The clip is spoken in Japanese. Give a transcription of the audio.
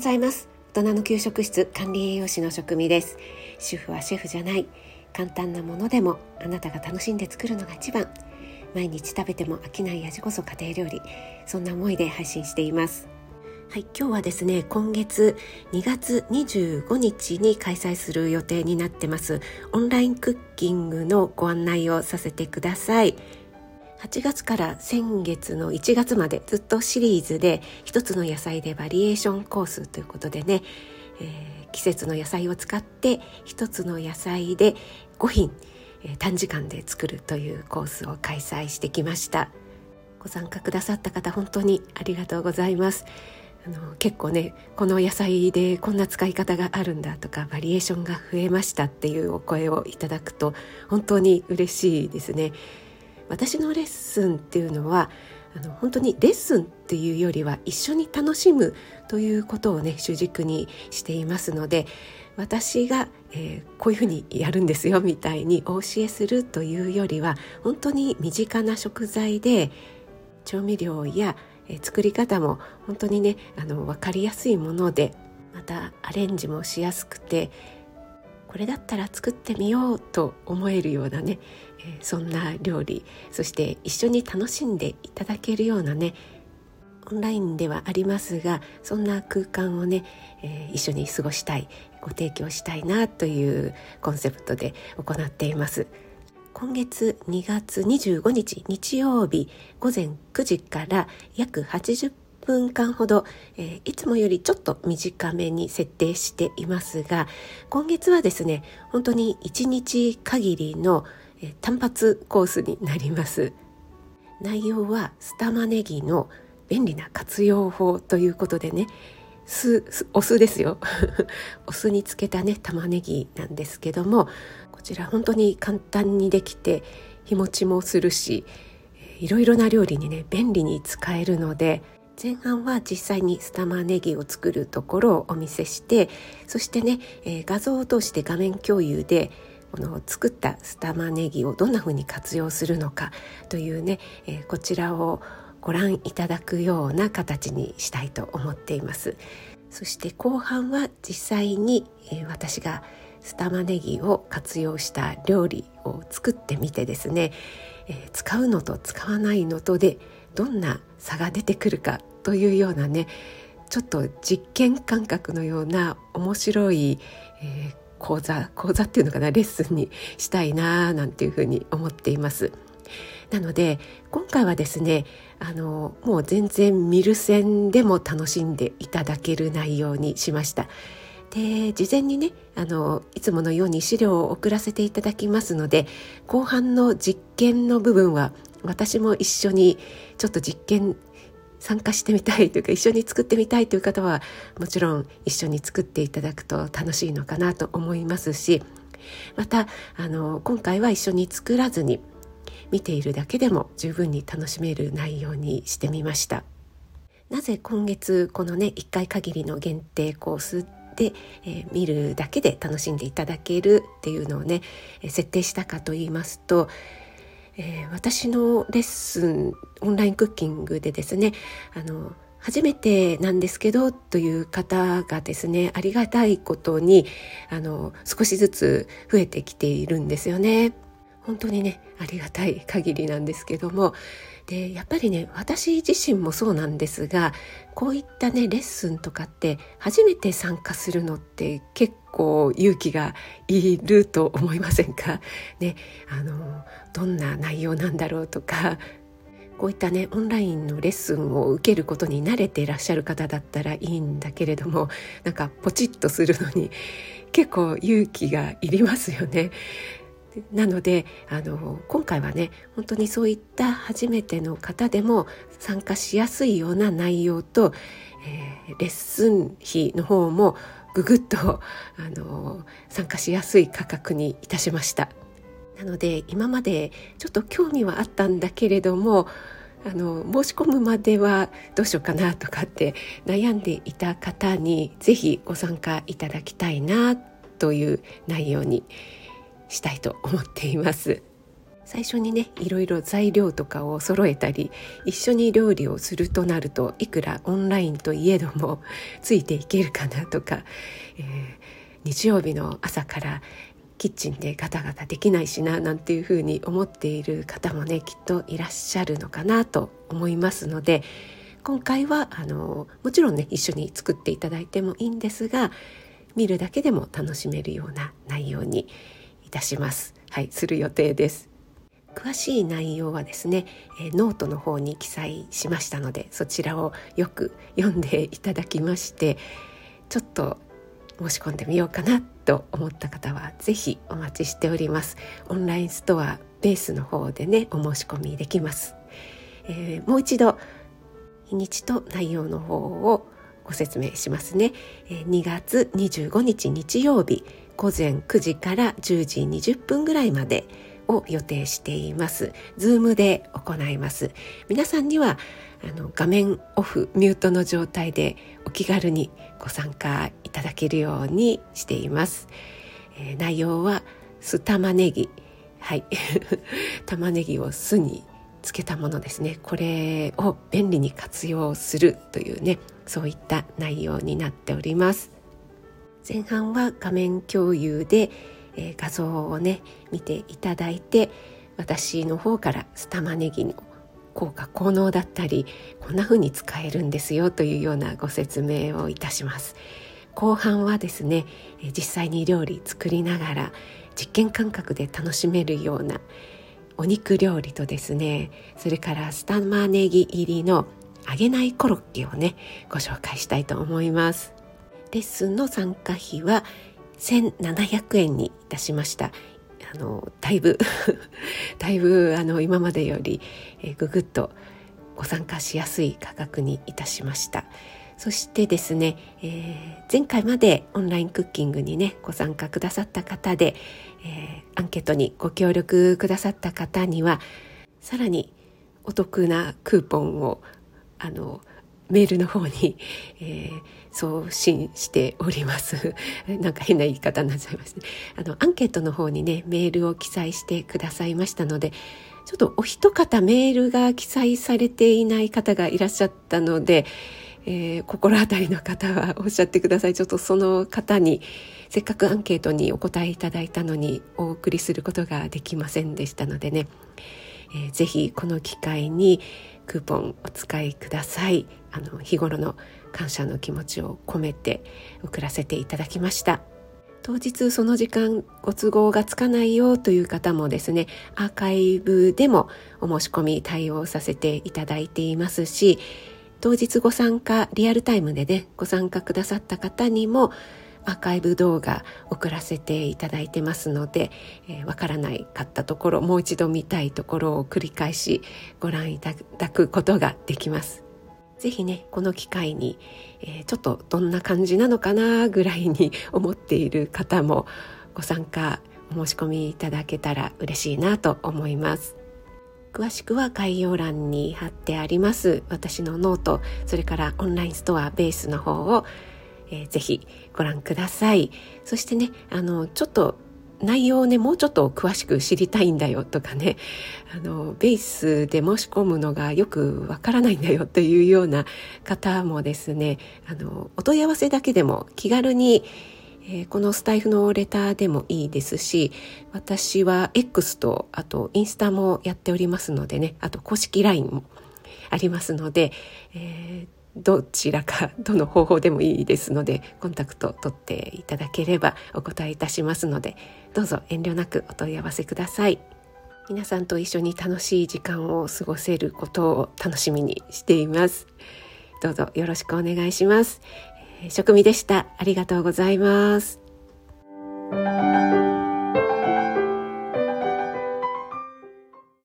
ございます。大人の給食室管理栄養士の職味です。主婦はシェフじゃない。簡単なものでもあなたが楽しんで作るのが一番。毎日食べても飽きない味こそ家庭料理。そんな思いで配信しています。はい、今日はですね今月2月25日に開催する予定になってます。オンラインクッキングのご案内をさせてください。8月から先月の1月までずっとシリーズで一つの野菜でバリエーションコースということでね、えー、季節の野菜を使って一つの野菜で5品、えー、短時間で作るというコースを開催してきましたご参加くださった方本当にありがとうございますあの結構ねこの野菜でこんな使い方があるんだとかバリエーションが増えましたっていうお声をいただくと本当に嬉しいですね。私のレッスンっていうのはあの本当にレッスンっていうよりは一緒に楽しむということをね主軸にしていますので私が、えー、こういうふうにやるんですよみたいにお教えするというよりは本当に身近な食材で調味料や、えー、作り方も本当にねあの分かりやすいものでまたアレンジもしやすくてこれだったら作ってみようと思えるようなね、えー、そんな料理そして一緒に楽しんでいただけるようなねオンラインではありますがそんな空間をね、えー、一緒に過ごしたいご提供したいなというコンセプトで行っています。今月2月25日日曜日午前9時から約80分間ほど、えー、いつもよりちょっと短めに設定していますが今月はですね本当に1日限りの、えー、単発コースになります。内容はスタマネギの便利な活用法ということでね酢お酢ですよ。お酢につけたね玉ねぎなんですけどもこちら本当に簡単にできて日持ちもするしいろいろな料理にね便利に使えるので前半は実際にスタマネギを作るところをお見せしてそしてね、え、画像を通して画面共有でこの作ったスタマネギをどんな風に活用するのかというね、え、こちらをご覧いただくような形にしたいと思っています。そして後半は実際に、え、私がスタマネギを活用した料理を作ってみてですね、え、使うのと使わないのとでどんな差が出てくるかというようなねちょっと実験感覚のような面白い、えー、講座講座っていうのかなレッスンにしたいななんていうふうに思っています。なので今回はですねあのもう全然見る線でも楽しんでいただける内容にしました。で事前にねあのいつものように資料を送らせていただきますので後半の実験の部分は私も一緒にちょっと実験参加してみたいというか一緒に作ってみたいという方はもちろん一緒に作っていただくと楽しいのかなと思いますしまたあの今回は一緒に作らずに見ているだけでも十分に楽しめる内容にしてみました。なぜ今月このね1回限りの限定コースで、えー、見るだけで楽しんでいただけるっていうのをね設定したかと言いますとえー、私のレッスンオンラインクッキングでですねあの初めてなんですけどという方がですねありがたいことにあの少しずつ増えてきているんですよね。本当にねありがたい限りなんですけどもでやっぱりね私自身もそうなんですがこういったねレッスンとかって初めて参加するのって結構勇気がいると思いませんか？ねあのどんな内容なんだろうとかこういったねオンラインのレッスンを受けることに慣れていらっしゃる方だったらいいんだけれどもなんかポチッとするのに 結構勇気がいりますよね。なのであの今回はね本当にそういった初めての方でも参加しやすいような内容と、えー、レッスン費の方もぐぐっとあの参加しやすい価格にいたしました。なので今までちょっと興味はあったんだけれどもあの申し込むまではどうしようかなとかって悩んでいた方に是非ご参加いただきたいなという内容にしたいと思っています。最初にねいろいろ材料とかを揃えたり一緒に料理をするとなるといくらオンラインといえどもついていけるかなとか、えー、日曜日の朝からキッチンでガタガタできないしななんていうふうに思っている方もねきっといらっしゃるのかなと思いますので今回はあのもちろんね一緒に作っていただいてもいいんですが見るだけでも楽しめるような内容にいたします。はい、する予定です。詳しい内容はですね、え、ノートの方に記載しましたのでそちらをよく読んでいただきましてちょっと申し込んでみようかなと思った方は是非お待ちしております。オンラインストアベースの方でねお申し込みできます、えー、もう一度日にちと内容の方をご説明しますね、2月25日日曜日午前9時から10時20分ぐらいまでを予定しています。ズームで行います。皆さんにはあの画面オフミュートの状態でお気軽にご参加いただけるようにしています。えー、内容は酢玉ねぎはい 玉ねぎを酢につけたものですねこれを便利に活用するというねそういった内容になっております前半は画面共有でえー、画像をね見ていただいて私の方から酢玉ねぎの効果効能だったりこんな風に使えるんですよというようなご説明をいたします。後半はですね実際に料理作りながら実験感覚で楽しめるようなお肉料理とですねそれから酢玉ねぎ入りの揚げないコロッケをねご紹介したいと思います。レッスンの参加費は1700円にいたしました。あのだいぶ だいぶあの今までより、え、ぐぐっとご参加しやすい価格にいたしました。そしてですね、えー、前回までオンラインクッキングにねご参加くださった方で、えー、アンケートにご協力くださった方にはさらにお得なクーポンをあのメールの方に、えー、送信しております。なんか変な言い方になっちゃいますね。あの、アンケートの方にね、メールを記載してくださいましたので、ちょっとお一方メールが記載されていない方がいらっしゃったので、えー、心当たりの方はおっしゃってください。ちょっとその方に、せっかくアンケートにお答えいただいたのにお送りすることができませんでしたのでね、えー、ぜひこの機会にクーポンお使いください。あの日頃の感謝の気持ちを込めて送らせていただきました当日その時間ご都合がつかないよという方もですねアーカイブでもお申し込み対応させていただいていますし当日ご参加リアルタイムでねご参加くださった方にもアーカイブ動画送らせていただいてますのでわ、えー、からないかったところもう一度見たいところを繰り返しご覧いただくことができます。ぜひねこの機会に、えー、ちょっとどんな感じなのかなぐらいに 思っている方もご参加お申し込みいただけたら嬉しいなと思います。詳しくは概要欄に貼ってあります私のノートそれからオンラインストアベースの方を、えー、ぜひご覧ください。そしてねあのちょっと内容をねもうちょっと詳しく知りたいんだよとかねあのベースで申し込むのがよくわからないんだよというような方もですねあのお問い合わせだけでも気軽に、えー、このスタイフのレターでもいいですし私は X とあとインスタもやっておりますのでねあと公式 LINE もありますので、えーどちらかどの方法でもいいですのでコンタクト取っていただければお答えいたしますのでどうぞ遠慮なくお問い合わせください。皆さんと一緒に楽しい時間を過ごせることを楽しみにしています。どうぞよろしくお願いします、えー、職味でした。ありがとうございます。